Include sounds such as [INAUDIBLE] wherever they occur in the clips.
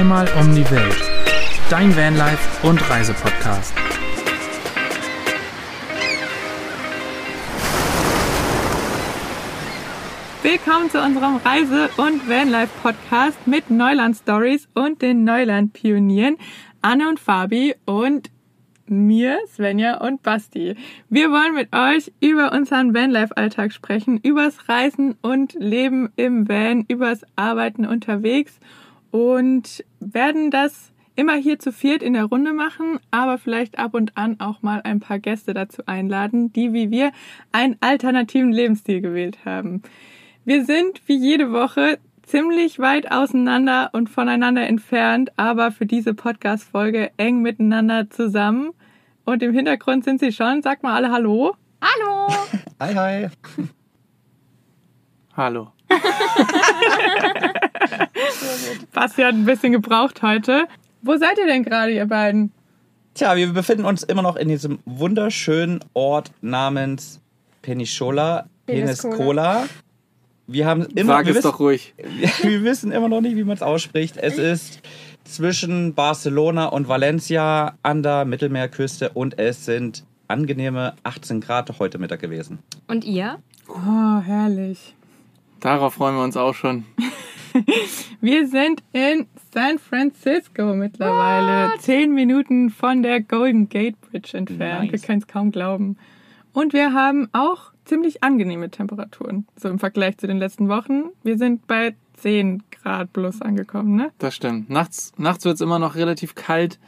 Zweimal um die Welt. Dein Vanlife und Reisepodcast. Willkommen zu unserem Reise- und Vanlife-Podcast mit Neuland Stories und den Neuland-Pionieren Anne und Fabi und mir, Svenja und Basti. Wir wollen mit euch über unseren Vanlife-Alltag sprechen, übers Reisen und Leben im Van, übers Arbeiten unterwegs und werden das immer hier zu viert in der Runde machen, aber vielleicht ab und an auch mal ein paar Gäste dazu einladen, die wie wir einen alternativen Lebensstil gewählt haben. Wir sind wie jede Woche ziemlich weit auseinander und voneinander entfernt, aber für diese Podcast-Folge eng miteinander zusammen. Und im Hintergrund sind sie schon. Sag mal alle Hallo. Hallo! [LAUGHS] Hi, hi. Hallo. [LAUGHS] Basti hat ein bisschen gebraucht heute. Wo seid ihr denn gerade, ihr beiden? Tja, wir befinden uns immer noch in diesem wunderschönen Ort namens Peniscola. Peniscola. Peniscola. Wir haben immer Sag wir es wissen, doch ruhig. [LAUGHS] wir wissen immer noch nicht, wie man es ausspricht. Es ist zwischen Barcelona und Valencia an der Mittelmeerküste und es sind angenehme 18 Grad heute Mittag gewesen. Und ihr? Oh, herrlich. Darauf freuen wir uns auch schon. [LAUGHS] Wir sind in San Francisco mittlerweile. Zehn Minuten von der Golden Gate Bridge entfernt. Nice. Wir können es kaum glauben. Und wir haben auch ziemlich angenehme Temperaturen. So im Vergleich zu den letzten Wochen. Wir sind bei 10 Grad plus angekommen, ne? Das stimmt. Nachts, nachts wird es immer noch relativ kalt,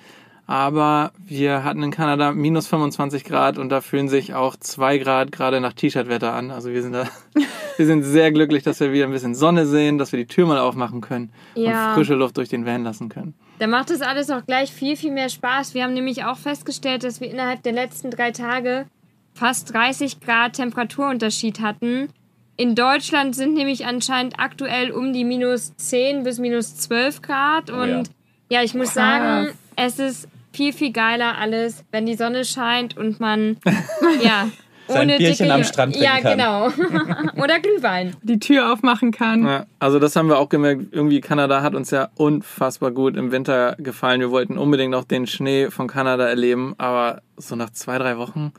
aber wir hatten in Kanada minus 25 Grad und da fühlen sich auch 2 Grad gerade nach T-Shirt-Wetter an. Also wir sind da, [LAUGHS] wir sind sehr glücklich, dass wir wieder ein bisschen Sonne sehen, dass wir die Tür mal aufmachen können Ja. und frische Luft durch den Van lassen können. Da macht das alles auch gleich viel, viel mehr Spaß. Wir haben nämlich auch festgestellt, dass wir innerhalb der letzten drei Tage fast 30 Grad Temperaturunterschied hatten. In Deutschland sind nämlich anscheinend aktuell um die minus 10 bis minus 12 Grad. Oh Und ja. ich muss Krass. sagen, es ist viel, viel geiler alles, wenn die Sonne scheint und man, [LAUGHS] ja, Sein ohne Bierchen dicke... am Strand Ja, trinken genau. [LAUGHS] Oder Glühwein. Die Tür aufmachen kann. Ja, also das haben wir auch gemerkt. Irgendwie Kanada hat uns ja unfassbar gut im Winter gefallen. Wir wollten unbedingt noch den Schnee von Kanada erleben, aber so nach zwei, drei Wochen.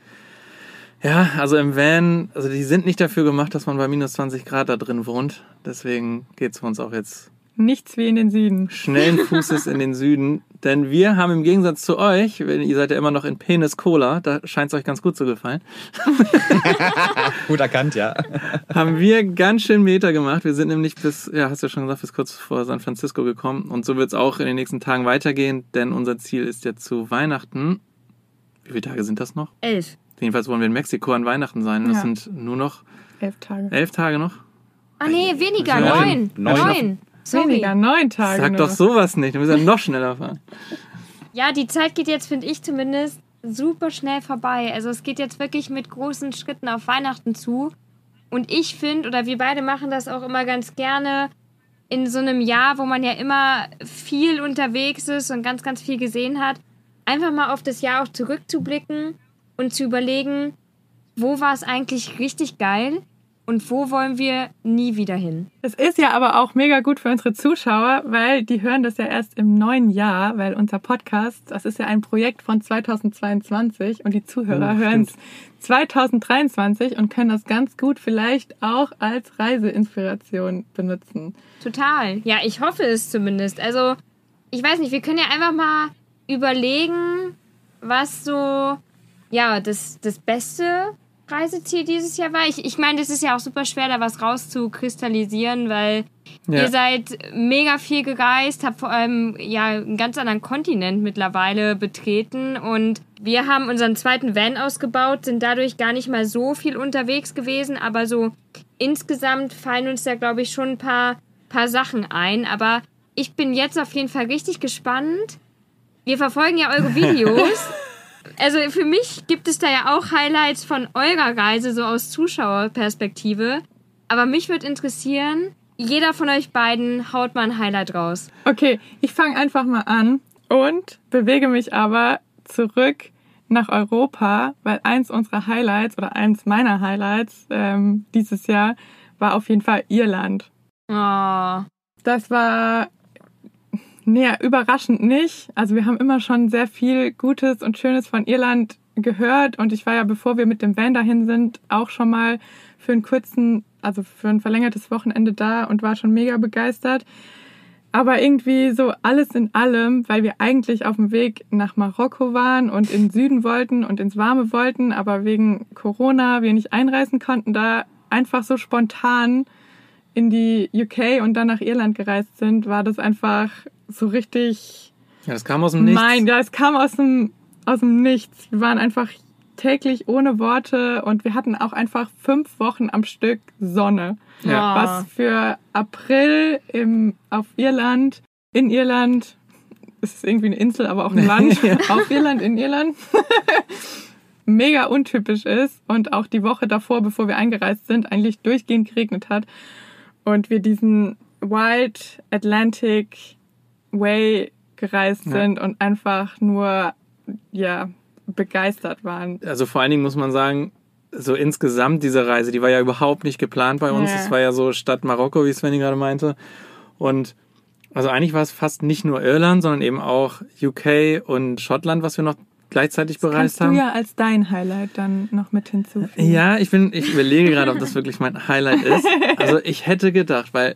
Ja, also im Van, also die sind nicht dafür gemacht, dass man bei minus 20 Grad da drin wohnt. Deswegen geht's für uns auch jetzt Nichts wie in den Süden. schnellen Fußes in den Süden. Denn wir haben im Gegensatz zu euch, wenn ihr seid ja immer noch in Penis Cola, da scheint es euch ganz gut zu gefallen, [LAUGHS] Gut erkannt, ja. haben wir ganz schön Meter gemacht. Wir sind nämlich bis, ja, hast du ja schon gesagt, bis kurz vor San Francisco gekommen. Und so wird es auch in den nächsten Tagen weitergehen, denn unser Ziel ist ja zu Weihnachten. Wie viele Tage sind das noch? Elf. Jedenfalls wollen wir in Mexiko an Weihnachten sein. Das Ja. sind nur noch Elf Tage. elf Tage noch. Ah, nee, weniger. Neun. Neun. Neun. Neun. Sorry. Weniger, neun Tage. Sag nur. doch sowas nicht, dann müssen wir noch schneller fahren. [LAUGHS] Ja, die Zeit geht jetzt, finde ich zumindest, super schnell vorbei. Also es geht jetzt wirklich mit großen Schritten auf Weihnachten zu. Und ich finde, oder wir beide machen das auch immer ganz gerne, in so einem Jahr, wo man ja immer viel unterwegs ist und ganz, ganz viel gesehen hat, einfach mal auf das Jahr auch zurückzublicken und zu überlegen, wo war es eigentlich richtig geil und wo wollen wir nie wieder hin. Es ist ja aber auch mega gut für unsere Zuschauer, weil die hören das ja erst im neuen Jahr, weil unser Podcast, das ist ja ein Projekt von 2022 und die Zuhörer Oh, hören es stimmt. 2023 und können das ganz gut vielleicht auch als Reiseinspiration benutzen. Total. Ja, ich hoffe es zumindest. Also, ich weiß nicht, wir können ja einfach mal überlegen, was so, ja, das, das beste Reiseziel dieses Jahr war. Ich, ich meine, das ist ja auch super schwer, da was rauszukristallisieren, weil Ja. ihr seid mega viel gereist, habt vor allem ja einen ganz anderen Kontinent mittlerweile betreten und wir haben unseren zweiten Van ausgebaut, sind dadurch gar nicht mal so viel unterwegs gewesen, aber so insgesamt fallen uns da, glaube ich, schon ein paar, paar Sachen ein. Aber ich bin jetzt auf jeden Fall richtig gespannt. Wir verfolgen ja eure [LAUGHS] Videos. Also für mich gibt es da ja auch Highlights von eurer Reise, so aus Zuschauerperspektive. Aber mich würde interessieren, jeder von euch beiden haut mal ein Highlight raus. Okay, ich fange einfach mal an und bewege mich aber zurück nach Europa, weil eins unserer Highlights oder eins meiner Highlights ähm, dieses Jahr war auf jeden Fall Irland. Oh, Das war Nee, überraschend nicht. Also wir haben immer schon sehr viel Gutes und Schönes von Irland gehört und ich war ja, bevor wir mit dem Van dahin sind, auch schon mal für einen kurzen, also für ein verlängertes Wochenende da und war schon mega begeistert. Aber irgendwie so alles in allem, weil wir eigentlich auf dem Weg nach Marokko waren und in den Süden wollten und ins Warme wollten, aber wegen Corona wir nicht einreisen konnten, da einfach so spontan in die UK und dann nach Irland gereist sind, war das einfach so richtig. Ja, das kam aus dem Nichts. Nein, ja, es kam aus dem, aus dem Nichts. Wir waren einfach täglich ohne Worte und wir hatten auch einfach fünf Wochen am Stück Sonne. Ja. Was für April im, auf Irland, in Irland, es ist irgendwie eine Insel, aber auch ein [LAUGHS] Land, auf Irland, in Irland, [LAUGHS] mega untypisch ist und auch die Woche davor, bevor wir eingereist sind, eigentlich durchgehend geregnet hat und wir diesen Wild Atlantic Way gereist Ja. sind und einfach nur, ja, begeistert waren. Also vor allen Dingen muss man sagen, so insgesamt diese Reise, die war ja überhaupt nicht geplant bei uns. Ja. Es war ja so Stadt Marokko, wie Svenny gerade meinte. Und also eigentlich war es fast nicht nur Irland, sondern eben auch UK und Schottland, was wir noch gleichzeitig bereist Kannst du haben. ja als dein Highlight dann noch mit hinzufügen. Ja, ich bin, ich überlege gerade, ob das wirklich mein Highlight ist. Also ich hätte gedacht, weil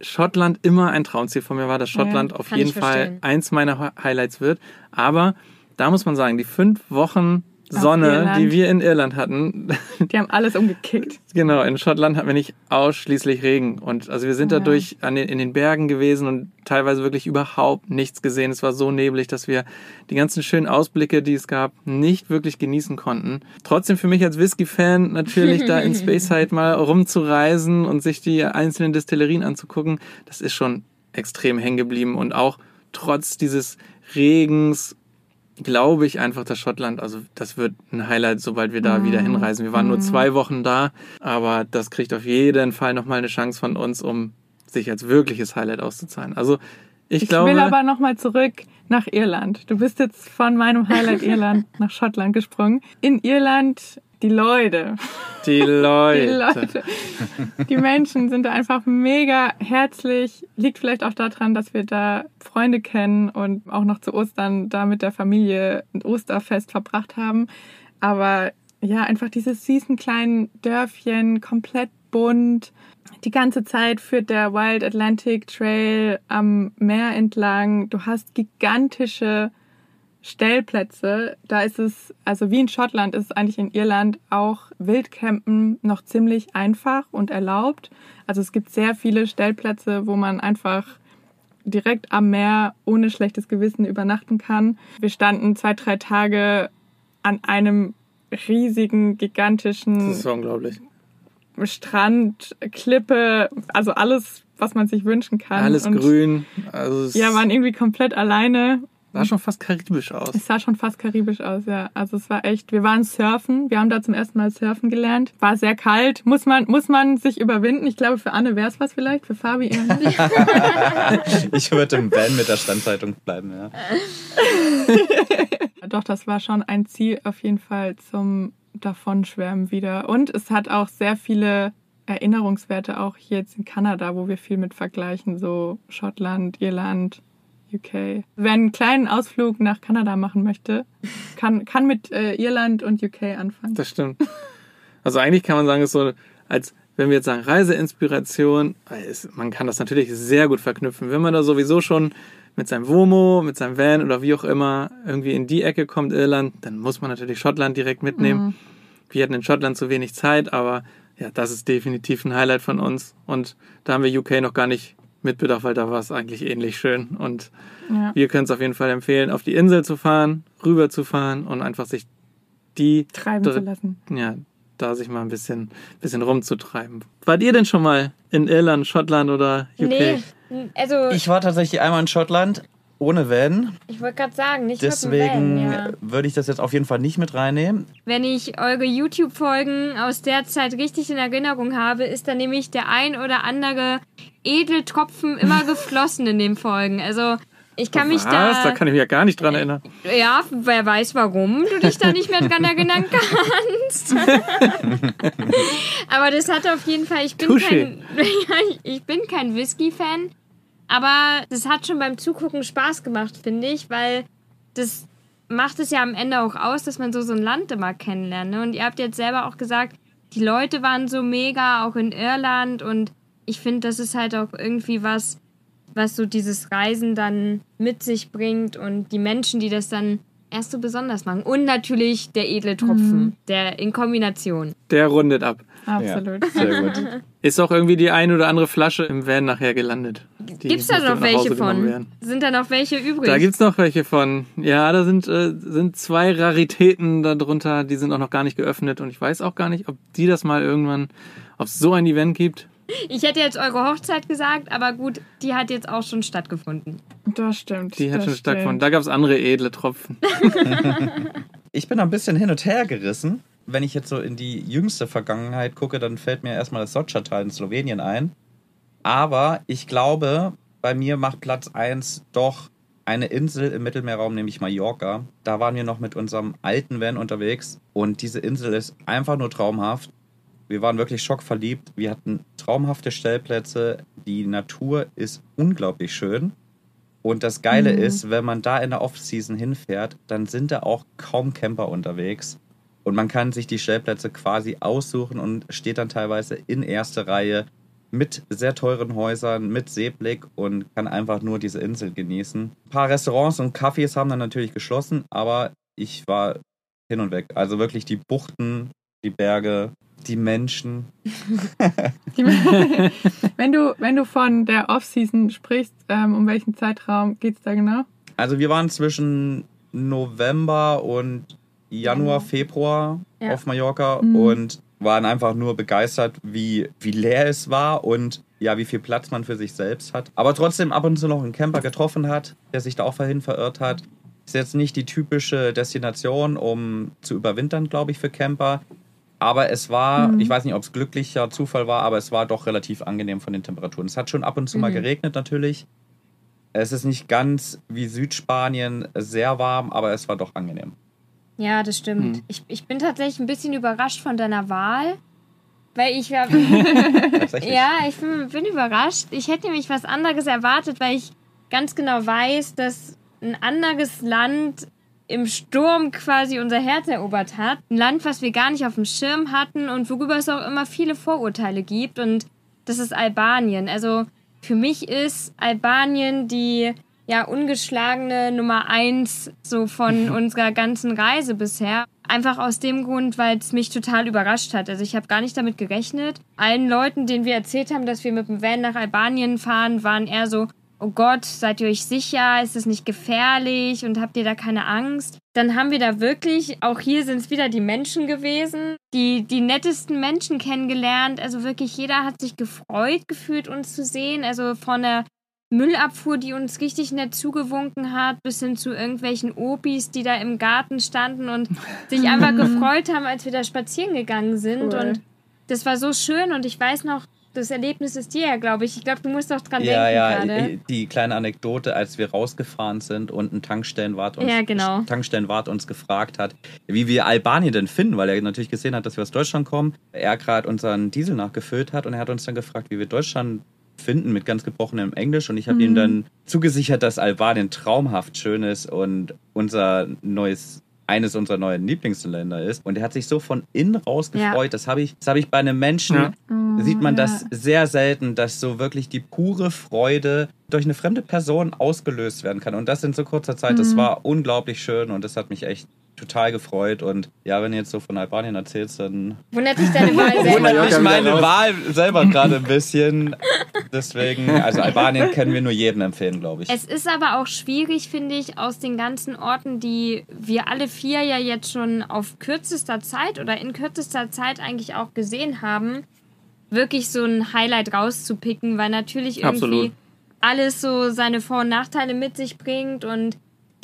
Schottland immer ein Traumziel von mir war, dass Schottland auf kann jeden Fall eins meiner Hi- Highlights wird. Aber da muss man sagen, die fünf Wochen Auf Sonne, die wir in Irland hatten, Die haben alles umgekickt. genau, in Schottland hatten wir nicht ausschließlich Regen. Und also wir sind Ja. dadurch an den, in den Bergen gewesen und teilweise wirklich überhaupt nichts gesehen. Es war so neblig, dass wir die ganzen schönen Ausblicke, die es gab, nicht wirklich genießen konnten. Trotzdem für mich als Whisky-Fan natürlich da in [LAUGHS] Speyside mal rumzureisen und sich die einzelnen Destillerien anzugucken, das ist schon extrem hängen geblieben. Und auch trotz dieses Regens glaube ich einfach, dass Schottland, also das wird ein Highlight, sobald wir da wieder hinreisen. Wir waren nur zwei Wochen da, aber das kriegt auf jeden Fall nochmal eine Chance von uns, um sich als wirkliches Highlight auszuzahlen. Also ich, Ich glaube, will aber nochmal zurück nach Irland. Du bist jetzt von meinem Highlight [LAUGHS] Irland nach Schottland gesprungen. In Irland die Leute. die [LAUGHS] Die Leute. Leute. Die Menschen sind da einfach mega herzlich. Liegt vielleicht auch daran, dass wir da Freunde kennen und auch noch zu Ostern da mit der Familie ein Osterfest verbracht haben. Aber ja, einfach dieses süßen kleinen Dörfchen, komplett bunt. Die ganze Zeit führt der Wild Atlantic Trail am Meer entlang. Du hast gigantische Stellplätze. Da ist es, also wie in Schottland, ist es eigentlich in Irland auch Wildcampen noch ziemlich einfach und erlaubt. Also es gibt sehr viele Stellplätze, wo man einfach direkt am Meer ohne schlechtes Gewissen übernachten kann. Wir standen zwei, drei Tage an einem riesigen, gigantischen Das ist unglaublich. Strand, Klippe, also alles, was man sich wünschen kann. Alles Und grün. Also Ja, waren irgendwie komplett alleine. Sah schon fast karibisch aus. Es sah schon fast karibisch aus, ja. Also es war echt, wir waren surfen, wir haben da zum ersten Mal surfen gelernt. War sehr kalt, muss man, muss man sich überwinden. Ich glaube, für Anne wäre es was vielleicht, für Fabi eher nicht. [LAUGHS] Ich würde im Van mit der Standzeitung bleiben, ja. [LAUGHS] Doch, das war schon ein Ziel auf jeden Fall zum Davonschwärmen wieder. Und es hat auch sehr viele Erinnerungswerte, auch hier jetzt in Kanada, wo wir viel mit vergleichen, so Schottland, Irland, UK. Wer einen kleinen Ausflug nach Kanada machen möchte, kann, kann mit äh, Irland und UK anfangen. Das stimmt. Also eigentlich kann man sagen, es ist so, als wenn wir jetzt sagen Reiseinspiration, es- man kann das natürlich sehr gut verknüpfen. Wenn man da sowieso schon mit seinem Womo, mit seinem Van oder wie auch immer irgendwie in die Ecke kommt, Irland, dann muss man natürlich Schottland direkt mitnehmen. Wir hatten in Schottland zu wenig Zeit, aber ja, das ist definitiv ein Highlight von uns. Und da haben wir UK noch gar nicht mitbedacht, weil da war es eigentlich ähnlich schön. Und Ja. wir können es auf jeden Fall empfehlen, auf die Insel zu fahren, rüber zu fahren und einfach sich die Treiben zu lassen. ja, da sich mal ein bisschen, bisschen rumzutreiben. Wart ihr denn schon mal in Irland, Schottland oder UK? Nee, also ich, Ich war tatsächlich einmal in Schottland ohne Van. wollte gerade sagen, nicht mit Deswegen dem Van, ja. würde ich das jetzt auf jeden Fall nicht mit reinnehmen. Wenn ich eure YouTube-Folgen aus der Zeit richtig in Erinnerung habe, ist da nämlich der ein oder andere Edeltropfen immer [LAUGHS] geflossen in den Folgen. Also ich kann mich Was? da, Da kann ich mich ja gar nicht dran erinnern. ja, wer weiß warum du dich da nicht mehr dran erinnern [LAUGHS] kannst. [LAUGHS] Aber das hat auf jeden Fall, ich bin Touché. kein, ich bin kein Whisky-Fan. Aber das hat schon beim Zugucken Spaß gemacht, finde ich, weil das macht es ja am Ende auch aus, dass man so so ein Land immer kennenlernt. Ne? Und ihr habt jetzt selber auch gesagt, die Leute waren so mega, auch in Irland. Und ich finde, das ist halt auch irgendwie was, was so dieses Reisen dann mit sich bringt und die Menschen, die das dann erst so besonders machen. Und natürlich der edle Tropfen, Mhm. der in Kombination. Der rundet ab. Absolut. Ja, sehr gut. [LAUGHS] Ist auch irgendwie die ein oder andere Flasche im Van nachher gelandet. Die Gibt's da noch welche von? Sind da noch welche übrig? Da gibt's noch welche von. Ja, da sind, äh, sind zwei Raritäten darunter, die sind auch noch gar nicht geöffnet und ich weiß auch gar nicht, ob die das mal irgendwann, ob es so ein Event gibt. ich hätte jetzt eure Hochzeit gesagt, aber gut, die hat jetzt auch schon stattgefunden. Das stimmt. Die hat schon stattgefunden. stimmt. Da gab's andere edle Tropfen. [LAUGHS] Ich bin ein bisschen hin und her gerissen. Wenn ich jetzt so in die jüngste Vergangenheit gucke, dann fällt mir erstmal das Sotscha-Tal in Slowenien ein. Aber ich glaube, bei mir macht Platz 1 doch eine Insel im Mittelmeerraum, nämlich Mallorca. Da waren wir noch mit unserem alten Van unterwegs und diese Insel ist einfach nur traumhaft. Wir waren wirklich schockverliebt. Wir hatten traumhafte Stellplätze. Die Natur ist unglaublich schön. Und das Geile Mhm. ist, wenn man da in der Off-Season hinfährt, dann sind da auch kaum Camper unterwegs. Und man kann sich die Stellplätze quasi aussuchen und steht dann teilweise in erster Reihe mit sehr teuren Häusern, mit Seeblick und kann einfach nur diese Insel genießen. Ein paar Restaurants und Cafés haben dann natürlich geschlossen, aber ich war hin und weg. Also wirklich die Buchten, die Berge, die Menschen. [LAUGHS] Wenn, du, wenn du von der Off-Season sprichst, ähm, um welchen Zeitraum geht's da genau? Also wir waren zwischen November und Januar, Februar Ja. auf Mallorca Mhm. und waren einfach nur begeistert, wie, wie leer es war und ja, wie viel Platz man für sich selbst hat. Aber trotzdem ab und zu noch einen Camper getroffen hat, der sich da auch vorhin verirrt hat. Ist jetzt nicht die typische Destination, um zu überwintern, glaube ich, für Camper. Aber es war, Mhm. ich weiß nicht, ob es glücklicher Zufall war, aber es war doch relativ angenehm von den Temperaturen. Es hat schon ab und zu mal Mhm. geregnet natürlich. Es ist nicht ganz wie Südspanien sehr warm, aber es war doch angenehm. Ja, das stimmt. Hm. Ich, ich bin tatsächlich ein bisschen überrascht von deiner Wahl. Weil ich [LAUGHS] ja, ich bin, bin überrascht. Ich hätte nämlich was anderes erwartet, weil ich ganz genau weiß, dass ein anderes Land im Sturm quasi unser Herz erobert hat. Ein Land, was wir gar nicht auf dem Schirm hatten und worüber es auch immer viele Vorurteile gibt. Und das ist Albanien. Also für mich ist Albanien die ja ungeschlagene Nummer eins so von unserer ganzen Reise bisher. Einfach aus dem Grund, weil es mich total überrascht hat. Also ich habe gar nicht damit gerechnet. Allen Leuten, denen wir erzählt haben, dass wir mit dem Van nach Albanien fahren, waren eher so, oh Gott, seid ihr euch sicher? Ist es nicht gefährlich? Und habt ihr da keine Angst? Dann haben wir da wirklich, auch hier sind es wieder die Menschen gewesen, die, die nettesten Menschen kennengelernt. Also wirklich jeder hat sich gefreut gefühlt, uns zu sehen. Also von der Müllabfuhr, die uns richtig nett zugewunken hat, bis hin zu irgendwelchen Opis, die da im Garten standen und [LAUGHS] sich einfach gefreut haben, als wir da spazieren gegangen sind. Cool. Und das war so schön und ich weiß noch, das Erlebnis ist dir ja, glaube ich. Ich glaube, du musst auch dran Ja, ja, denken gerade. die- die kleine Anekdote, als wir rausgefahren sind und ein Tankstellenwart uns, Ja, genau. Tankstellenwart uns gefragt hat, wie wir Albanien denn finden, weil er natürlich gesehen hat, dass wir aus Deutschland kommen. Er gerade unseren Diesel nachgefüllt hat und er hat uns dann gefragt, wie wir Deutschland finden mit ganz gebrochenem Englisch und ich habe ihm dann zugesichert, dass Albanien traumhaft schön ist und unser neues eines unserer neuen Lieblingsländer ist und er hat sich so von innen raus Ja. gefreut. Das habe ich, das habe ich bei einem Menschen Ja. sieht man ja. das sehr selten, dass so wirklich die pure Freude durch eine fremde Person ausgelöst werden kann. Und das in so kurzer Zeit, das Mhm. war unglaublich schön und das hat mich echt total gefreut. Und ja, wenn du jetzt so von Albanien erzählst, dann Wundert dich deine Wahl selber. Mallorca ich wieder meine. Wahl selber gerade ein bisschen. Deswegen, also Albanien können wir nur jedem empfehlen, glaube ich. Es ist aber auch schwierig, finde ich, aus den ganzen Orten, die wir alle vier ja jetzt schon auf kürzester Zeit oder in kürzester Zeit eigentlich auch gesehen haben, wirklich so ein Highlight rauszupicken, weil natürlich irgendwie Absolut. alles so seine Vor- und Nachteile mit sich bringt und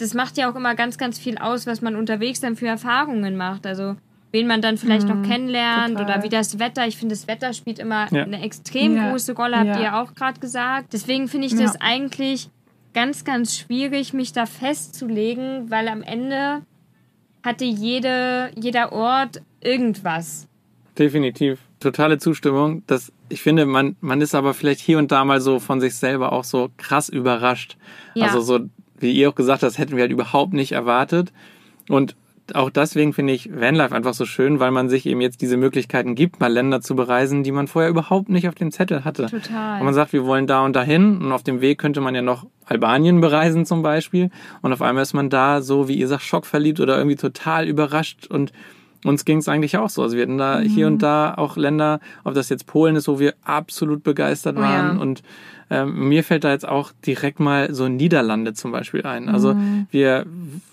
das macht ja auch immer ganz, ganz viel aus, was man unterwegs dann für Erfahrungen macht. Also wen man dann vielleicht noch kennenlernt total. oder wie das Wetter. Ich finde, das Wetter spielt immer Ja. eine extrem Ja. große Rolle, habt Ja. ihr auch gerade gesagt. Deswegen finde ich Ja. das eigentlich ganz, ganz schwierig, mich da festzulegen, weil am Ende hatte jede, jeder Ort irgendwas. Definitiv. totale Zustimmung. Das, ich finde, man, man ist aber vielleicht hier und da mal so von sich selber auch so krass überrascht. Ja. Also so, wie ihr auch gesagt habt, das hätten wir halt überhaupt nicht erwartet. Und auch deswegen finde ich Vanlife einfach so schön, weil man sich eben jetzt diese Möglichkeiten gibt, mal Länder zu bereisen, die man vorher überhaupt nicht auf dem Zettel hatte. Total. Und man sagt, wir wollen da und dahin und auf dem Weg könnte man ja noch Albanien bereisen zum Beispiel und auf einmal ist man da so, wie ihr sagt, schockverliebt oder irgendwie total überrascht und uns ging es eigentlich auch so. Also wir hatten da hier und da auch Länder, ob das jetzt Polen ist, wo wir absolut begeistert Oh ja. waren und ähm, mir fällt da jetzt auch direkt mal so Niederlande zum Beispiel ein. Also wir,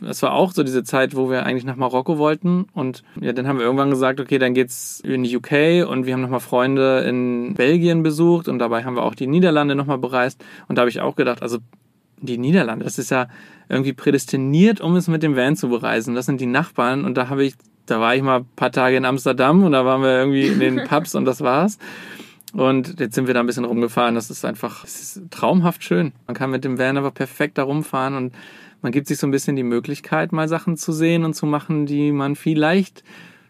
es war auch so diese Zeit, wo wir eigentlich nach Marokko wollten. Und ja, dann haben wir irgendwann gesagt, okay, dann geht's in die UK und wir haben nochmal Freunde in Belgien besucht. Und dabei haben wir auch die Niederlande nochmal bereist. Und da habe ich auch gedacht, also die Niederlande, das ist ja irgendwie prädestiniert, um es mit dem Van zu bereisen. Das sind die Nachbarn. Und da habe ich, da war ich mal ein paar Tage in Amsterdam. Und da waren wir irgendwie in den [LAUGHS] Pubs und das war's. Und jetzt sind wir da ein bisschen rumgefahren. Das ist einfach es ist traumhaft schön. Man kann mit dem Van einfach perfekt da rumfahren und man gibt sich so ein bisschen die Möglichkeit, mal Sachen zu sehen und zu machen, die man vielleicht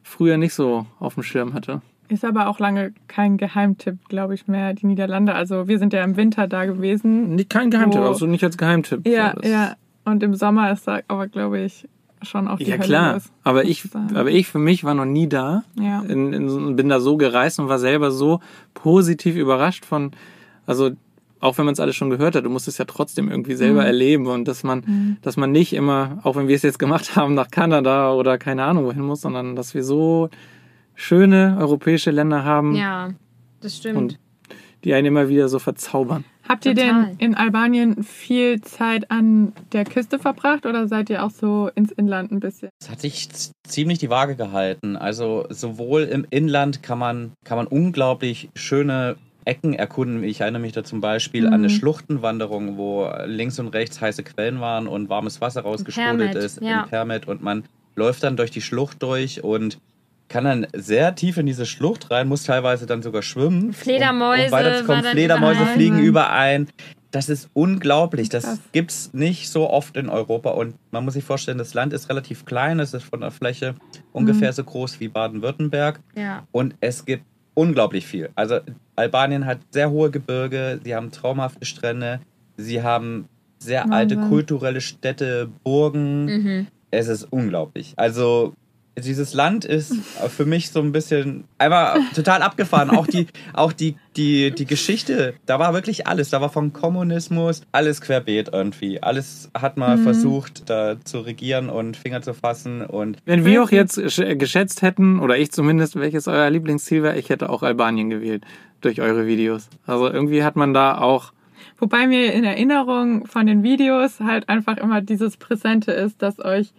früher nicht so auf dem Schirm hatte. Ist aber auch lange kein Geheimtipp, glaube ich, mehr, die Niederlande. Also wir sind ja im Winter da gewesen. Nicht kein Geheimtipp, also nicht als Geheimtipp. Ja, das- ja. Und im Sommer ist da aber, glaube ich, schon auch die Ja Hölle klar, los. aber ich, aber ich für mich war noch nie da. Ja. In, in, so- bin da so gereist und war selber so positiv überrascht von, also auch wenn man es alles schon gehört hat, du musst es ja trotzdem irgendwie selber erleben und dass man, dass man nicht immer, auch wenn wir es jetzt gemacht haben, nach Kanada oder keine Ahnung wohin muss, sondern dass wir so schöne europäische Länder haben, Ja, das stimmt. Und- die einen immer wieder so verzaubern. Habt ihr Total. denn in Albanien viel Zeit an der Küste verbracht oder seid ihr auch so ins Inland ein bisschen? Es hat sich ziemlich die Waage gehalten. Also sowohl im Inland kann man, kann man unglaublich schöne Ecken erkunden. Ich erinnere mich da zum Beispiel an eine Schluchtenwanderung, wo links und rechts heiße Quellen waren und warmes Wasser rausgesprudelt ist ja. im Permit und man läuft dann durch die Schlucht durch und kann dann sehr tief in diese Schlucht rein, muss teilweise dann sogar schwimmen. Fledermäuse um weiterzukommen. Fledermäuse überall. fliegen überein. Das ist unglaublich. Das Krass. gibt's nicht so oft in Europa. Und man muss sich vorstellen, das Land ist relativ klein. Es ist von der Fläche ungefähr so groß wie Baden-Württemberg. Ja. Und es gibt unglaublich viel. Also Albanien hat sehr hohe Gebirge, sie haben traumhafte Strände, sie haben sehr alte kulturelle Städte, Burgen. Mhm. Es ist unglaublich. Also dieses Land ist für mich so ein bisschen einmal total abgefahren. Auch die, auch die, die, die Geschichte, da war wirklich alles. Da war von Kommunismus alles querbeet irgendwie. Alles hat mal versucht, da zu regieren und Finger zu fassen und Wenn wir auch jetzt sch- geschätzt hätten, oder ich zumindest, welches euer Lieblingsziel wäre, ich hätte auch Albanien gewählt durch eure Videos. Also irgendwie hat man da auch Wobei mir in Erinnerung von den Videos halt einfach immer dieses Präsente ist, dass euch,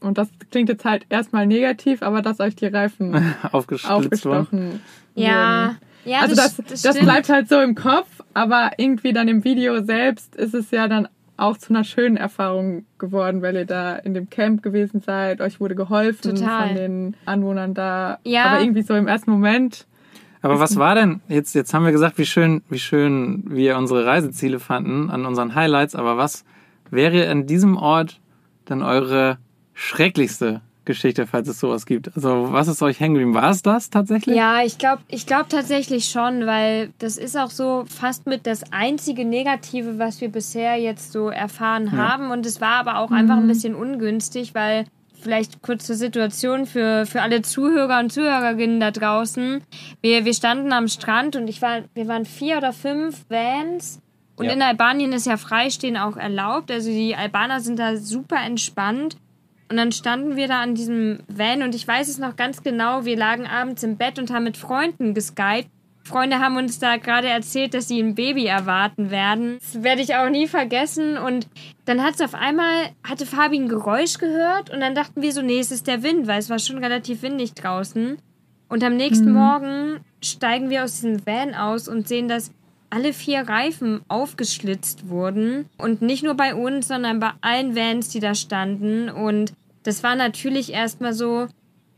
und das klingt jetzt halt erstmal negativ, aber dass euch die Reifen [LAUGHS] aufgestochen Ja. wurden. Ja, also das, das, das, bleibt halt so im Kopf, aber irgendwie dann im Video selbst ist es ja dann auch zu einer schönen Erfahrung geworden, weil ihr da in dem Camp gewesen seid, euch wurde geholfen Total. von den Anwohnern da. Ja. Aber irgendwie so im ersten Moment. Aber was war denn, jetzt, jetzt haben wir gesagt, wie schön, wie schön wir unsere Reiseziele fanden an unseren Highlights, aber was wäre an diesem Ort dann eure schrecklichste Geschichte, falls es sowas gibt? Also was ist euch hängen geblieben? War es das tatsächlich? Ja, ich glaube ich glaub tatsächlich schon, weil das ist auch so fast mit das einzige Negative, was wir bisher jetzt so erfahren haben. Und es war aber auch einfach ein bisschen ungünstig, weil vielleicht kurz zur Situation für, für alle Zuhörer und Zuhörerinnen da draußen. Wir, wir standen am Strand und ich war, wir waren vier oder fünf Vans. Und Ja. in Albanien ist ja Freistehen auch erlaubt. Also die Albaner sind da super entspannt. Und dann standen wir da an diesem Van und ich weiß es noch ganz genau, wir lagen abends im Bett und haben mit Freunden geskypt. Freunde haben uns da gerade erzählt, dass sie ein Baby erwarten werden. Das werde ich auch nie vergessen. Und dann hat es auf einmal, hatte Fabi ein Geräusch gehört und dann dachten wir so, nee, es ist der Wind, weil es war schon relativ windig draußen. Und am nächsten Morgen steigen wir aus diesem Van aus und sehen, dass alle vier Reifen aufgeschlitzt wurden. Und nicht nur bei uns, sondern bei allen Vans, die da standen. Und das war natürlich erstmal so,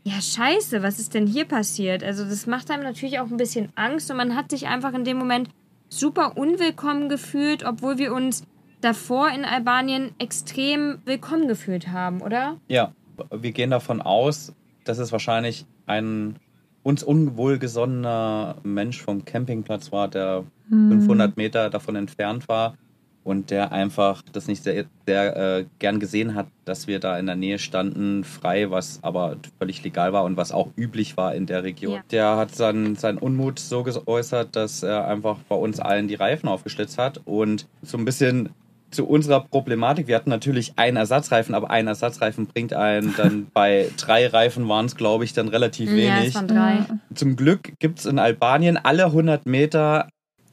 ja, scheiße, was ist denn hier passiert? Also das macht einem natürlich auch ein bisschen Angst und man hat sich einfach in dem Moment super unwillkommen gefühlt, obwohl wir uns davor in Albanien extrem willkommen gefühlt haben, oder? Ja, wir gehen davon aus, dass es wahrscheinlich ein uns unwohlgesonnener Mensch vom Campingplatz war, der 500 Meter davon entfernt war und der einfach das nicht sehr, sehr äh, gern gesehen hat, dass wir da in der Nähe standen, frei, was aber völlig legal war und was auch üblich war in der Region. Ja. Der hat seinen, seinen Unmut so geäußert, dass er einfach bei uns allen die Reifen aufgeschlitzt hat und so ein bisschen zu unserer Problematik. Wir hatten natürlich einen Ersatzreifen, aber ein Ersatzreifen bringt einen dann [LAUGHS] bei drei Reifen waren es, glaube ich, dann relativ Ja, wenig. es waren drei. Zum Glück gibt es in Albanien alle 100 Meter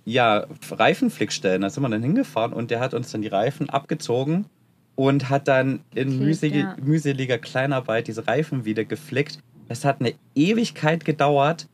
ja, Reifenflickstellen. Da sind wir dann hingefahren und der hat uns dann die Reifen abgezogen und hat dann in Geflickt, mühselige, ja. mühseliger Kleinarbeit diese Reifen wieder geflickt. Es hat eine Ewigkeit gedauert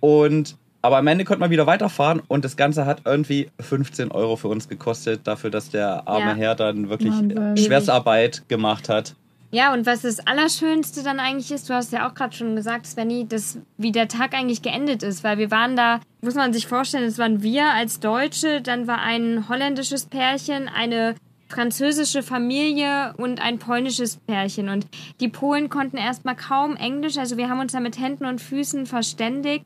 und aber am Ende konnte man wieder weiterfahren und das Ganze hat irgendwie 15 Euro für uns gekostet, dafür, dass der arme Ja. Herr dann wirklich Wahnsinn. Schwerstarbeit gemacht hat. Ja, und was das Allerschönste dann eigentlich ist, du hast ja auch gerade schon gesagt, Svenny, dass wie der Tag eigentlich geendet ist, weil wir waren da, muss man sich vorstellen, es waren wir als Deutsche, dann war ein holländisches Pärchen, eine französische Familie und ein polnisches Pärchen. Und die Polen konnten erstmal kaum Englisch, also wir haben uns da mit Händen und Füßen verständigt.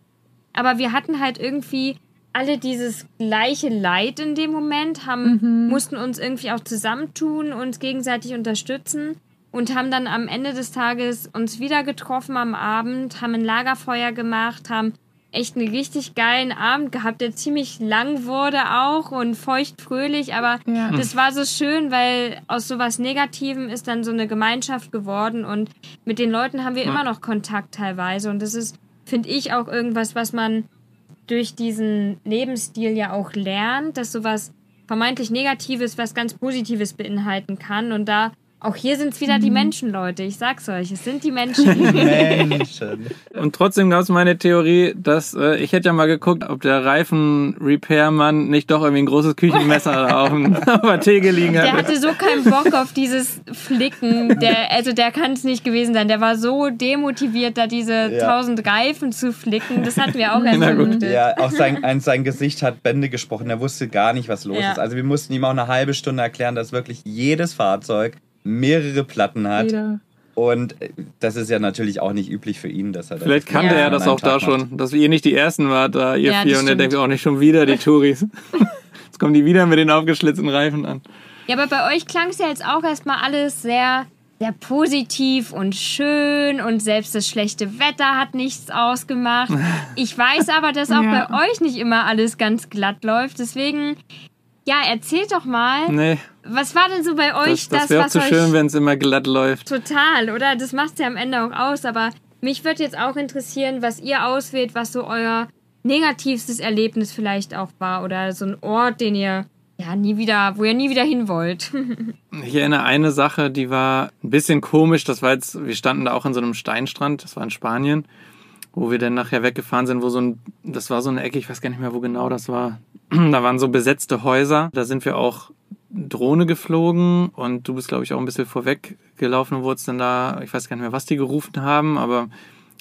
Aber wir hatten halt irgendwie alle dieses gleiche Leid in dem Moment, haben, mussten uns irgendwie auch zusammentun, uns gegenseitig unterstützen und haben dann am Ende des Tages uns wieder getroffen am Abend, haben ein Lagerfeuer gemacht, haben echt einen richtig geilen Abend gehabt, der ziemlich lang wurde auch und feucht fröhlich, aber Ja. das war so schön, weil aus sowas Negativem ist dann so eine Gemeinschaft geworden und mit den Leuten haben wir immer noch Kontakt teilweise und das ist, finde ich, auch irgendwas, was man durch diesen Lebensstil ja auch lernt, dass sowas vermeintlich Negatives was ganz Positives beinhalten kann. Und da auch hier sind es wieder die Menschen, Leute. Ich sag's euch, es sind die Menschen. [LAUGHS] Menschen. Und trotzdem gab es meine Theorie, dass äh, ich hätte ja mal geguckt, ob der Reifen-Repairmann nicht doch irgendwie ein großes Küchenmesser [LAUGHS] auf, dem- [LAUGHS] der Theke liegen Der hat. hatte so keinen Bock auf dieses Flicken. Der, also der kann es nicht gewesen sein. Der war so demotiviert, da diese Ja. tausend Reifen zu flicken. Das hatten wir auch erst gut. vermutet. Ja, auch sein, ein, sein Gesicht hat Bände gesprochen. Er wusste gar nicht, was los Ja. ist. Also wir mussten ihm auch eine halbe Stunde erklären, dass wirklich jedes Fahrzeug mehrere Platten hat. Jeder. Und äh, das ist ja natürlich auch nicht üblich für ihn, dass er das Vielleicht kannte Ja. er das auch da Tag macht. schon, dass ihr nicht die Ersten wart, da ihr Ja, vier. Und er denkt auch nicht schon wieder die Touris. [LAUGHS] Jetzt kommen die wieder mit den aufgeschlitzten Reifen an. Ja, aber bei euch klang es ja jetzt auch erstmal alles sehr, sehr positiv und schön und selbst das schlechte Wetter hat nichts ausgemacht. [LAUGHS] Ich weiß aber, dass auch Ja. bei euch nicht immer alles ganz glatt läuft. Deswegen, ja, erzählt doch mal, Nee, was war denn so bei euch das, das das, wäre zu schön, wenn es immer glatt läuft. total, oder? Das macht ja am Ende auch aus, aber mich würde jetzt auch interessieren, was ihr auswählt, was so euer negativstes Erlebnis vielleicht auch war oder so ein Ort, den ihr ja nie wieder, wo ihr nie wieder hin wollt. [LAUGHS] Ich erinnere eine Sache, die war ein bisschen komisch. Das war jetzt, wir standen da auch an so einem Steinstrand, das war in Spanien, wo wir dann nachher weggefahren sind, wo so ein, das war so eine Ecke, ich weiß gar nicht mehr, wo genau das war. [CLEARS THROAT] Da waren so besetzte Häuser. Da sind wir auch Drohne geflogen und du bist, glaube ich, auch ein bisschen vorweg gelaufen und wurdest dann da, ich weiß gar nicht mehr, was die gerufen haben, aber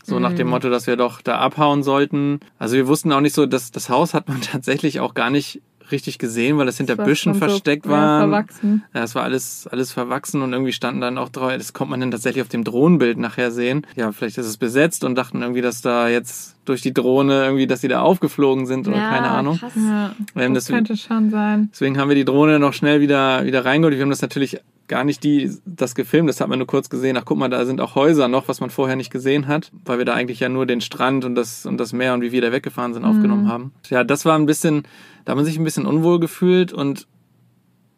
so nach dem Motto, dass wir doch da abhauen sollten. Also wir wussten auch nicht so, dass das Haus hat man [LAUGHS] tatsächlich auch gar nicht richtig gesehen, weil es hinter war Büschen schon so, versteckt ja, war. verwachsen. Ja, es war alles, alles verwachsen und irgendwie standen dann auch drauf, das kommt man dann tatsächlich auf dem Drohnenbild nachher sehen. Ja, vielleicht ist es besetzt und dachten irgendwie, dass da jetzt durch die Drohne irgendwie, dass die da aufgeflogen sind oder keine Ahnung. Krass. Ja, das das, könnte schon sein. deswegen haben wir die Drohne noch schnell wieder, wieder reingeholt. Wir haben das natürlich gar nicht die, das gefilmt, das hat man nur kurz gesehen. Ach, guck mal, da sind auch Häuser noch, was man vorher nicht gesehen hat, weil wir da eigentlich ja nur den Strand und das, und das Meer und wie wir da weggefahren sind aufgenommen haben. Ja, das war ein bisschen, da hat man sich ein bisschen unwohl gefühlt und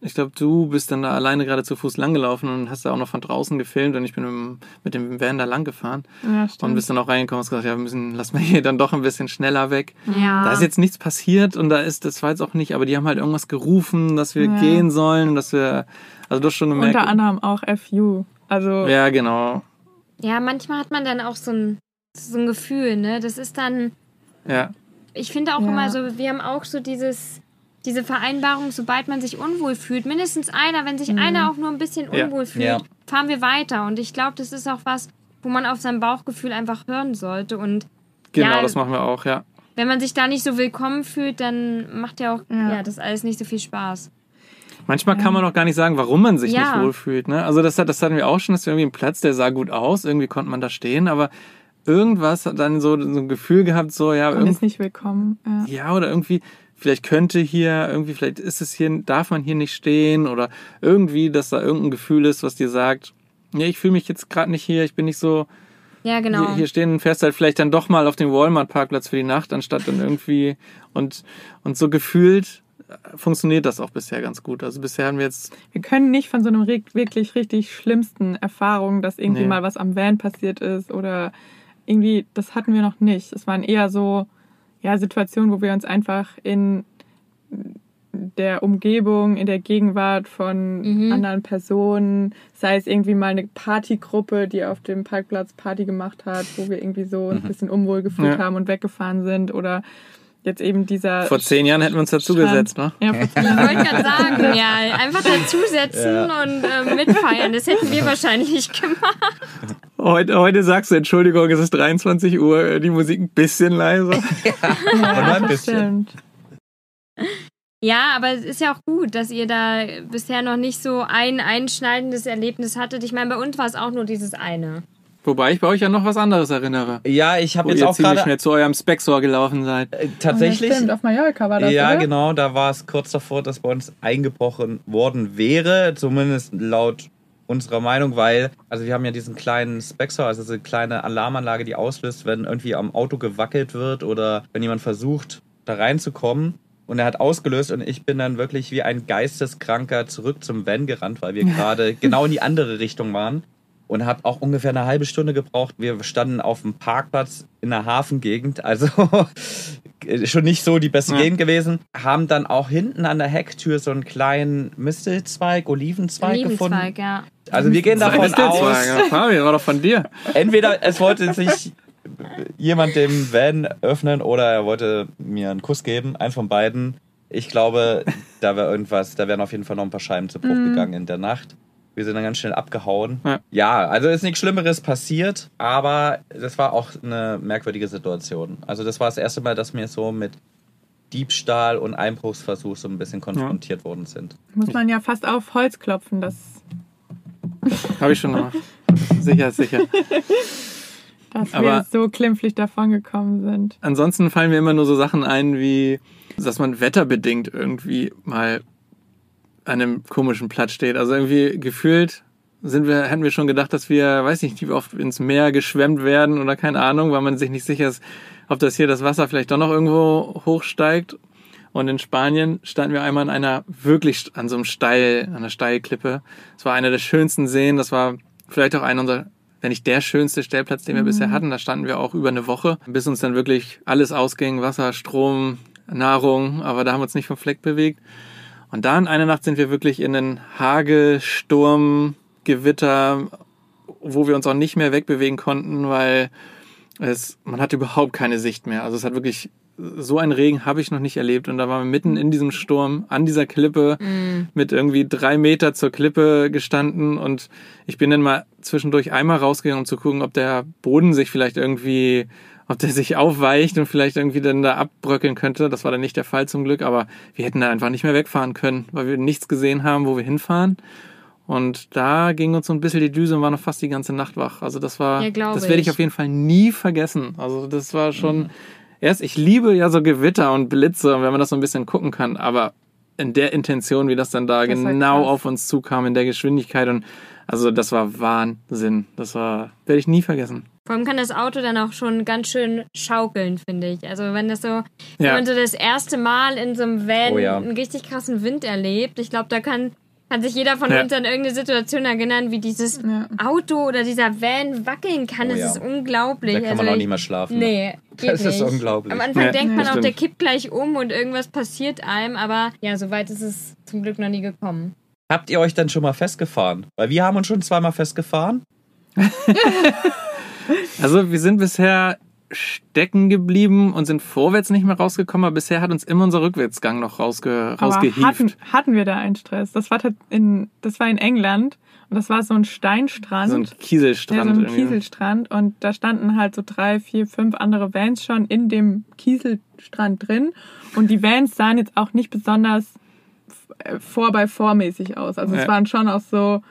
ich glaube, du bist dann da alleine gerade zu Fuß langgelaufen und hast da auch noch von draußen gefilmt und ich bin mit dem, Van da lang gefahren Ja, und stimmt. bist dann auch reingekommen und hast gesagt, ja, wir müssen, lass mal hier dann doch ein bisschen schneller weg. Ja. Da ist jetzt nichts passiert und da ist, das war jetzt auch nicht, aber die haben halt irgendwas gerufen, dass wir Ja. gehen sollen und dass wir, also du hast schon gemerkt. Unter anderem auch FU. Also Ja, genau. Ja, manchmal hat man dann auch so ein, so ein Gefühl, ne? Das ist dann, Ja. ich finde auch Ja. immer so, wir haben auch so dieses, diese Vereinbarung, sobald man sich unwohl fühlt, mindestens einer, wenn sich einer auch nur ein bisschen Ja. unwohl fühlt, Ja. fahren wir weiter. Und ich glaube, das ist auch was, wo man auf sein Bauchgefühl einfach hören sollte. Und Genau, Ja. das machen wir auch, ja. wenn man sich da nicht so willkommen fühlt, dann macht ja auch Ja. ja. das alles nicht so viel Spaß. Manchmal kann man auch gar nicht sagen, warum man sich Ja. nicht wohlfühlt. Ne? Also das, hat, das hatten wir auch schon, dass wir irgendwie einen Platz, der sah gut aus, irgendwie konnte man da stehen, aber irgendwas, dann so, so ein Gefühl gehabt, so, ja, irgend, ist nicht willkommen. Ja. ja, oder irgendwie, vielleicht könnte hier, irgendwie, vielleicht ist es hier, darf man hier nicht stehen oder irgendwie, dass da irgendein Gefühl ist, was dir sagt, nee, ich fühle mich jetzt gerade nicht hier, ich bin nicht so, Ja, genau. hier, hier stehen und fährst halt vielleicht dann doch mal auf den Walmart-Parkplatz für die Nacht, anstatt dann irgendwie und, und so gefühlt funktioniert das auch bisher ganz gut. Also bisher haben wir jetzt, Wir können nicht von so einem wirklich richtig schlimmsten Erfahrungen, dass irgendwie Nee. mal was am Van passiert ist oder irgendwie, das hatten wir noch nicht. Es waren eher so, ja, Situationen, wo wir uns einfach in der Umgebung, in der Gegenwart von Mhm. anderen Personen, sei es irgendwie mal eine Partygruppe, die auf dem Parkplatz Party gemacht hat, wo wir irgendwie so ein bisschen unwohl gefühlt Ja. haben und weggefahren sind oder jetzt eben dieser vor zehn Jahren hätten wir uns dazu Strand. gesetzt, ne? Ja, vor zehn Ich wollte gerade sagen, ja, einfach dazusetzen und äh, mitfeiern. Das hätten wir wahrscheinlich gemacht. Heute, heute sagst du, Entschuldigung, es ist 23 Uhr, die Musik ein bisschen leiser. Ja, nur ein bisschen. stimmt. Ja, aber es ist ja auch gut, dass ihr da bisher noch nicht so ein einschneidendes Erlebnis hattet. Ich meine, bei uns war es auch nur dieses eine. Wobei ich bei euch ja noch was anderes erinnere. Ja, ich habe jetzt ihr auch gerade schnell zu eurem Spexor gelaufen seid. äh, tatsächlich. stimmt, auf Mallorca war das, ja, oder? genau, da war es kurz davor, dass bei uns eingebrochen worden wäre, zumindest laut unserer Meinung, weil, also wir haben ja diesen kleinen Spexor, also diese kleine Alarmanlage, die auslöst, wenn irgendwie am Auto gewackelt wird oder wenn jemand versucht, da reinzukommen. Und er hat ausgelöst und ich bin dann wirklich wie ein Geisteskranker zurück zum Van gerannt, weil wir [LAUGHS] gerade genau in die andere Richtung waren. Und habe auch ungefähr eine halbe Stunde gebraucht. Wir standen auf dem Parkplatz in der Hafengegend, also [LAUGHS] schon nicht so die beste Ja. Gegend gewesen. Haben dann auch hinten an der Hecktür so einen kleinen Mistelzweig, Olivenzweig gefunden. Olivenzweig, ja. Also wir gehen davon aus, Zweiger. Fabi, war doch von dir. entweder es wollte sich jemand dem Van öffnen oder er wollte mir einen Kuss geben, eins von beiden. Ich glaube, da wäre irgendwas, da wären auf jeden Fall noch ein paar Scheiben zu Bruch gegangen in der Nacht. Wir sind dann ganz schnell abgehauen. Ja. Ja, also ist nichts Schlimmeres passiert, aber das war auch eine merkwürdige Situation. Also das war das erste Mal, dass wir so mit Diebstahl und Einbruchsversuch so ein bisschen konfrontiert worden sind. Muss man ja fast auf Holz klopfen, dass, [LAUGHS] Habe ich schon gemacht. Sicher, sicher. [LAUGHS] dass Aber- wir so klimpflich davongekommen sind. Ansonsten fallen mir immer nur so Sachen ein, wie, dass man wetterbedingt irgendwie mal an einem komischen Platz steht. Also irgendwie gefühlt sind wir, hätten wir schon gedacht, dass wir, weiß nicht, wie oft ins Meer geschwemmt werden oder keine Ahnung, weil man sich nicht sicher ist, ob das hier das Wasser vielleicht doch noch irgendwo hochsteigt. Und in Spanien standen wir einmal an einer wirklich an so einem Steil, an einer Steilklippe. Es war einer der schönsten Seen. Das war vielleicht auch einer unserer, wenn nicht der schönste Stellplatz, den wir bisher hatten. Da standen wir auch über eine Woche, bis uns dann wirklich alles ausging. Wasser, Strom, Nahrung. Aber da haben wir uns nicht vom Fleck bewegt. Und dann eine Nacht sind wir wirklich in einen Hagel, Sturm, Gewitter, wo wir uns auch nicht mehr wegbewegen konnten, weil es, man hatte überhaupt keine Sicht mehr. Also es hat wirklich, so einen Regen habe ich noch nicht erlebt. Und da waren wir mitten in diesem Sturm, an dieser Klippe, mit irgendwie drei Meter zur Klippe gestanden. Und ich bin dann mal zwischendurch einmal rausgegangen, um zu gucken, ob der Boden sich vielleicht irgendwie, ob der sich aufweicht und vielleicht irgendwie dann da abbröckeln könnte. Das war dann nicht der Fall zum Glück, aber wir hätten da einfach nicht mehr wegfahren können, weil wir nichts gesehen haben, wo wir hinfahren. Und da ging uns so ein bisschen die Düse und war noch fast die ganze Nacht wach. Also das war, Ja, das werde ich auf jeden Fall nie vergessen. Also das war schon, erst, ich liebe ja so Gewitter und Blitze, und wenn man das so ein bisschen gucken kann, aber in der Intention, wie das dann da Das genau auf uns zukam, in der Geschwindigkeit und also das war Wahnsinn. Das war, werde ich nie vergessen. Vor allem kann das Auto dann auch schon ganz schön schaukeln, finde ich. Also wenn das so, wenn Ja. man so das erste Mal in so einem Van Oh ja. einen richtig krassen Wind erlebt, ich glaube, da kann, kann sich jeder von Ja. uns an irgendeine Situation erinnern, wie dieses Ja. Auto oder dieser Van wackeln kann. Oh das ja. ist unglaublich. Da kann also man auch ich- nicht mehr schlafen. Nee, [LAUGHS] geht Das ist nicht. unglaublich. Am Anfang Ja, denkt man auch, der kippt gleich um und irgendwas passiert einem, aber ja, so weit ist es zum Glück noch nie gekommen. Habt ihr euch dann schon mal festgefahren? Weil wir haben uns schon zweimal festgefahren. [LAUGHS] Also wir sind bisher stecken geblieben und sind vorwärts nicht mehr rausgekommen, aber bisher hat uns immer unser Rückwärtsgang noch rausge Aber rausgehieft. hatten, hatten wir da einen Stress? Das war, in, das war in England und das war so ein Steinstrand. so ein ja, Kieselstrand. so ein irgendwie. Kieselstrand und da standen halt so drei, vier, fünf andere Vans schon in dem Kieselstrand drin und die Vans sahen jetzt auch nicht besonders 4 by 4 mäßig aus. Also es Ja. waren schon auch so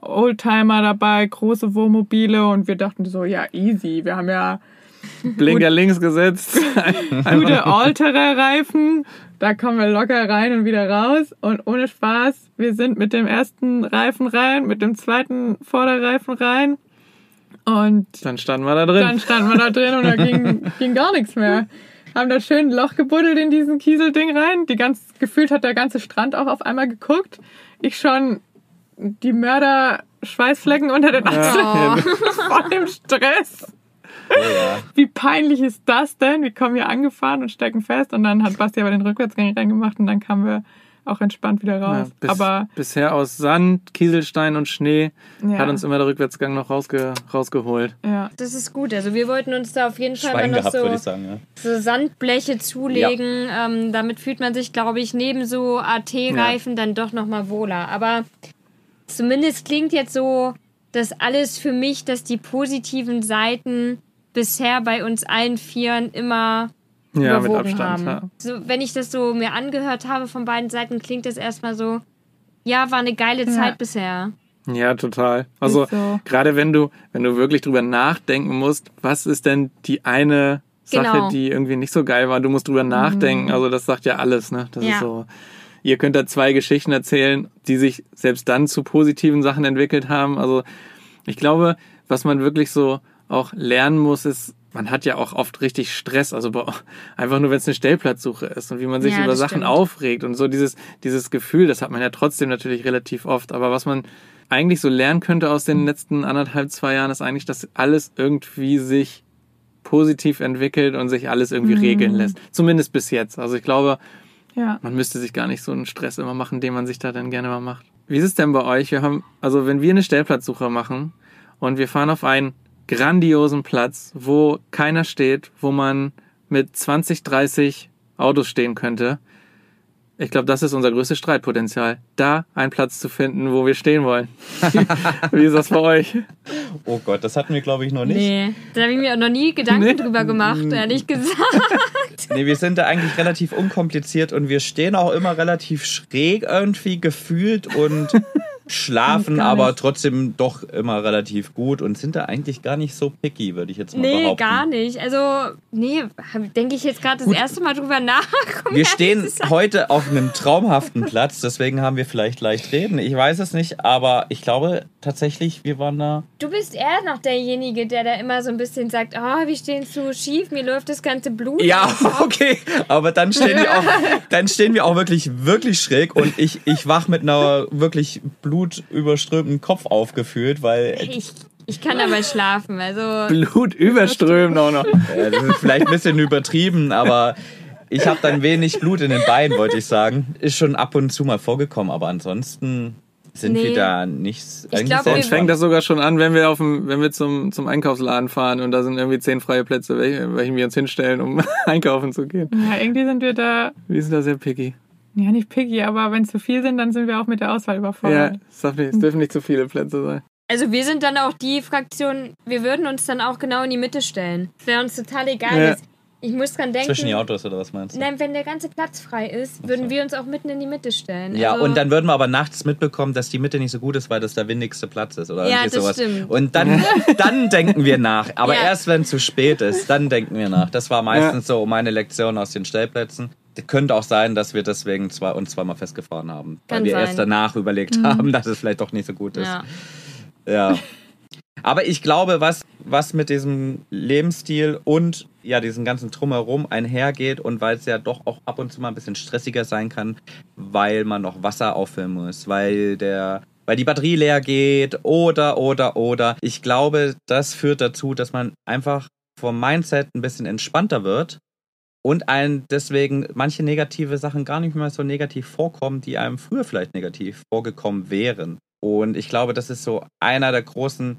Oldtimer dabei, große Wohnmobile und wir dachten so, ja, easy. Wir haben ja Blinker links gesetzt. [LAUGHS] gute Allterrain-Reifen. Da kommen wir locker rein und wieder raus. Und ohne Spaß, wir sind mit dem ersten Reifen rein, mit dem zweiten Vorderreifen rein. Und Dann standen wir da drin. dann standen wir da drin und da ging, [LAUGHS] ging gar nichts mehr. Haben da schön ein Loch gebuddelt in diesen Kieselding rein. Die ganz, gefühlt hat der ganze Strand auch auf einmal geguckt. Ich schon die Mörder-Schweißflecken unter den Achseln [LAUGHS] voll im Stress. Oh ja. Wie peinlich ist das denn? Wir kommen hier angefahren und stecken fest und dann hat Basti aber den Rückwärtsgang reingemacht und dann kamen wir auch entspannt wieder Ja, raus. bis, aber bisher aus Sand, Kieselstein und Schnee ja, hat uns immer der Rückwärtsgang noch rausge rausgeholt. ja. Das ist gut. Also wir wollten uns da auf jeden Fall Schwein mal noch gehabt, würde ich so, sagen. Ja. so Sandbleche zulegen. Ähm, damit fühlt man sich, glaube ich, neben so AT-Reifen dann doch nochmal wohler. Aber zumindest klingt jetzt so, dass alles für mich, dass die positiven Seiten bisher bei uns allen Vieren immer Ja, mit Abstand. haben. Ja. So, wenn ich das so mir angehört habe von beiden Seiten, klingt das erstmal so, ja, war eine geile Zeit bisher. Ja, total. Also so. gerade wenn du, wenn du wirklich drüber nachdenken musst, was ist denn die eine Sache, Genau. die irgendwie nicht so geil war? Du musst drüber nachdenken. Also das sagt ja alles, ne? Das Ja. ist so. Ihr könnt da zwei Geschichten erzählen, die sich selbst dann zu positiven Sachen entwickelt haben. Also ich glaube, was man wirklich so auch lernen muss, ist, man hat ja auch oft richtig Stress, also einfach nur, wenn es eine Stellplatzsuche ist und wie man sich Ja, über Sachen stimmt. aufregt und so dieses, dieses Gefühl, das hat man ja trotzdem natürlich relativ oft. Aber was man eigentlich so lernen könnte aus den letzten anderthalb, zwei Jahren, ist eigentlich, dass alles irgendwie sich positiv entwickelt und sich alles irgendwie regeln lässt. Zumindest bis jetzt. Also ich glaube, ja. man müsste sich gar nicht so einen Stress immer machen, den man sich da dann gerne mal macht. Wie ist es denn bei euch? Wir haben, also wenn wir eine Stellplatzsuche machen und wir fahren auf einen grandiosen Platz, wo keiner steht, wo man mit 20, 30 Autos stehen könnte. Ich glaube, das ist unser größtes Streitpotenzial. Da einen Platz zu finden, wo wir stehen wollen. [LAUGHS] Wie ist das bei euch? Oh Gott, das hatten wir, glaube ich, noch nicht. Nee, da habe ich mir auch noch nie Gedanken Nee. drüber gemacht, ehrlich gesagt. [LAUGHS] Nee, wir sind da eigentlich relativ unkompliziert und wir stehen auch immer relativ schräg irgendwie gefühlt und [LAUGHS] schlafen aber trotzdem doch immer relativ gut und sind da eigentlich gar nicht so picky, würde ich jetzt mal Nee, behaupten. gar nicht. Also, nee, denke ich jetzt gerade das Gut. erste Mal drüber nach. um Wir stehen heute auf einem traumhaften Platz, deswegen haben wir vielleicht leicht reden. Ich weiß es nicht, aber ich glaube tatsächlich, wir waren da. Du bist eher noch derjenige, der da immer so ein bisschen sagt, oh, wir stehen zu schief, mir läuft das ganze Blut. Ja, aus dem [LAUGHS] Kopf." okay, aber dann stehen wir auch, dann stehen wir auch wirklich, wirklich schräg und ich, ich wach mit einer wirklich blutüberströmten Kopf aufgefühlt, weil Ich, ich kann dabei schlafen, also... Blut überströmen auch noch. äh, das ist vielleicht ein bisschen übertrieben, aber ich habe dann wenig Blut in den Beinen, wollte ich sagen. Ist schon ab und zu mal vorgekommen, aber ansonsten sind Nee. wir da nichts. Ich eigentlich glaub, Bei wir- uns fängt das sogar schon an, wenn wir auf dem, wenn wir zum, zum Einkaufsladen fahren und da sind irgendwie zehn freie Plätze, welche, welchen wir uns hinstellen, um [LAUGHS] einkaufen zu gehen. ja, irgendwie sind wir da, Wir sind da sehr picky. Ja nicht picky, aber wenn es zu viel sind, dann sind wir auch mit der Auswahl Ja, überfordert. nicht, es dürfen nicht zu viele Plätze sein. Also wir sind dann auch die Fraktion, wir würden uns dann auch genau in die Mitte stellen. Wäre uns total egal. Ja. Ich muss dran denken. Zwischen die Autos oder was meinst du? Nein, wenn der ganze Platz frei ist, würden wir uns auch mitten in die Mitte stellen. Ja, also, und dann würden wir aber nachts mitbekommen, dass die Mitte nicht so gut ist, weil das der windigste Platz ist oder Ja, irgendwie das sowas. stimmt. Und dann, [LAUGHS] dann denken wir nach. Aber Ja. erst wenn es zu spät ist, dann denken wir nach. Das war meistens so meine Lektion aus den Stellplätzen. Könnte auch sein, dass wir deswegen zwei, uns zweimal festgefahren haben. Weil Kann wir sein. erst danach überlegt haben, dass es vielleicht doch nicht so gut ist. Ja. Ja. Aber ich glaube, was, was mit diesem Lebensstil und ja, diesen ganzen Drumherum einhergeht und weil es ja doch auch ab und zu mal ein bisschen stressiger sein kann, weil man noch Wasser auffüllen muss, weil der weil die Batterie leer geht oder oder oder. Ich glaube, das führt dazu, dass man einfach vom Mindset ein bisschen entspannter wird und einem deswegen manche negative Sachen gar nicht mehr so negativ vorkommen, die einem früher vielleicht negativ vorgekommen wären. Und ich glaube, das ist so einer der großen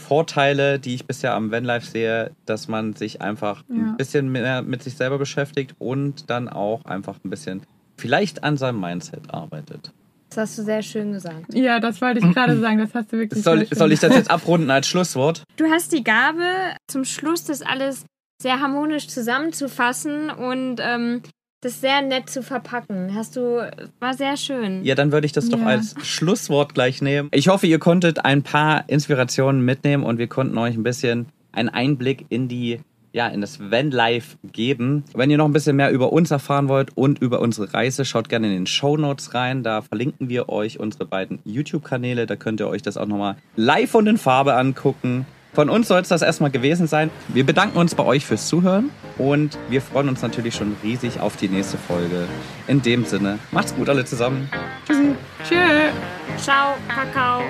Vorteile, die ich bisher am Vanlife sehe, dass man sich einfach Ja. ein bisschen mehr mit sich selber beschäftigt und dann auch einfach ein bisschen vielleicht an seinem Mindset arbeitet. Das hast du sehr schön gesagt. Ja, das wollte ich gerade [CLEARS THROAT] sagen. Das hast du wirklich Soll, sehr schön soll ich das jetzt abrunden als Schlusswort? Du hast die Gabe, zum Schluss das alles sehr harmonisch zusammenzufassen und ähm, das sehr nett zu verpacken. Hast du, war sehr schön. Ja, dann würde ich das doch Ja. als Schlusswort gleich nehmen. Ich hoffe, ihr konntet ein paar Inspirationen mitnehmen und wir konnten euch ein bisschen einen Einblick in die ja, in das Vanlife geben. Wenn ihr noch ein bisschen mehr über uns erfahren wollt und über unsere Reise, schaut gerne in den Show Notes rein. Da verlinken wir euch unsere beiden YouTube-Kanäle. Da könnt ihr euch das auch nochmal live und in Farbe angucken. Von uns soll es das erstmal gewesen sein. Wir bedanken uns bei euch fürs Zuhören und wir freuen uns natürlich schon riesig auf die nächste Folge. In dem Sinne, macht's gut alle zusammen. Tschö. Ciao, Kakao.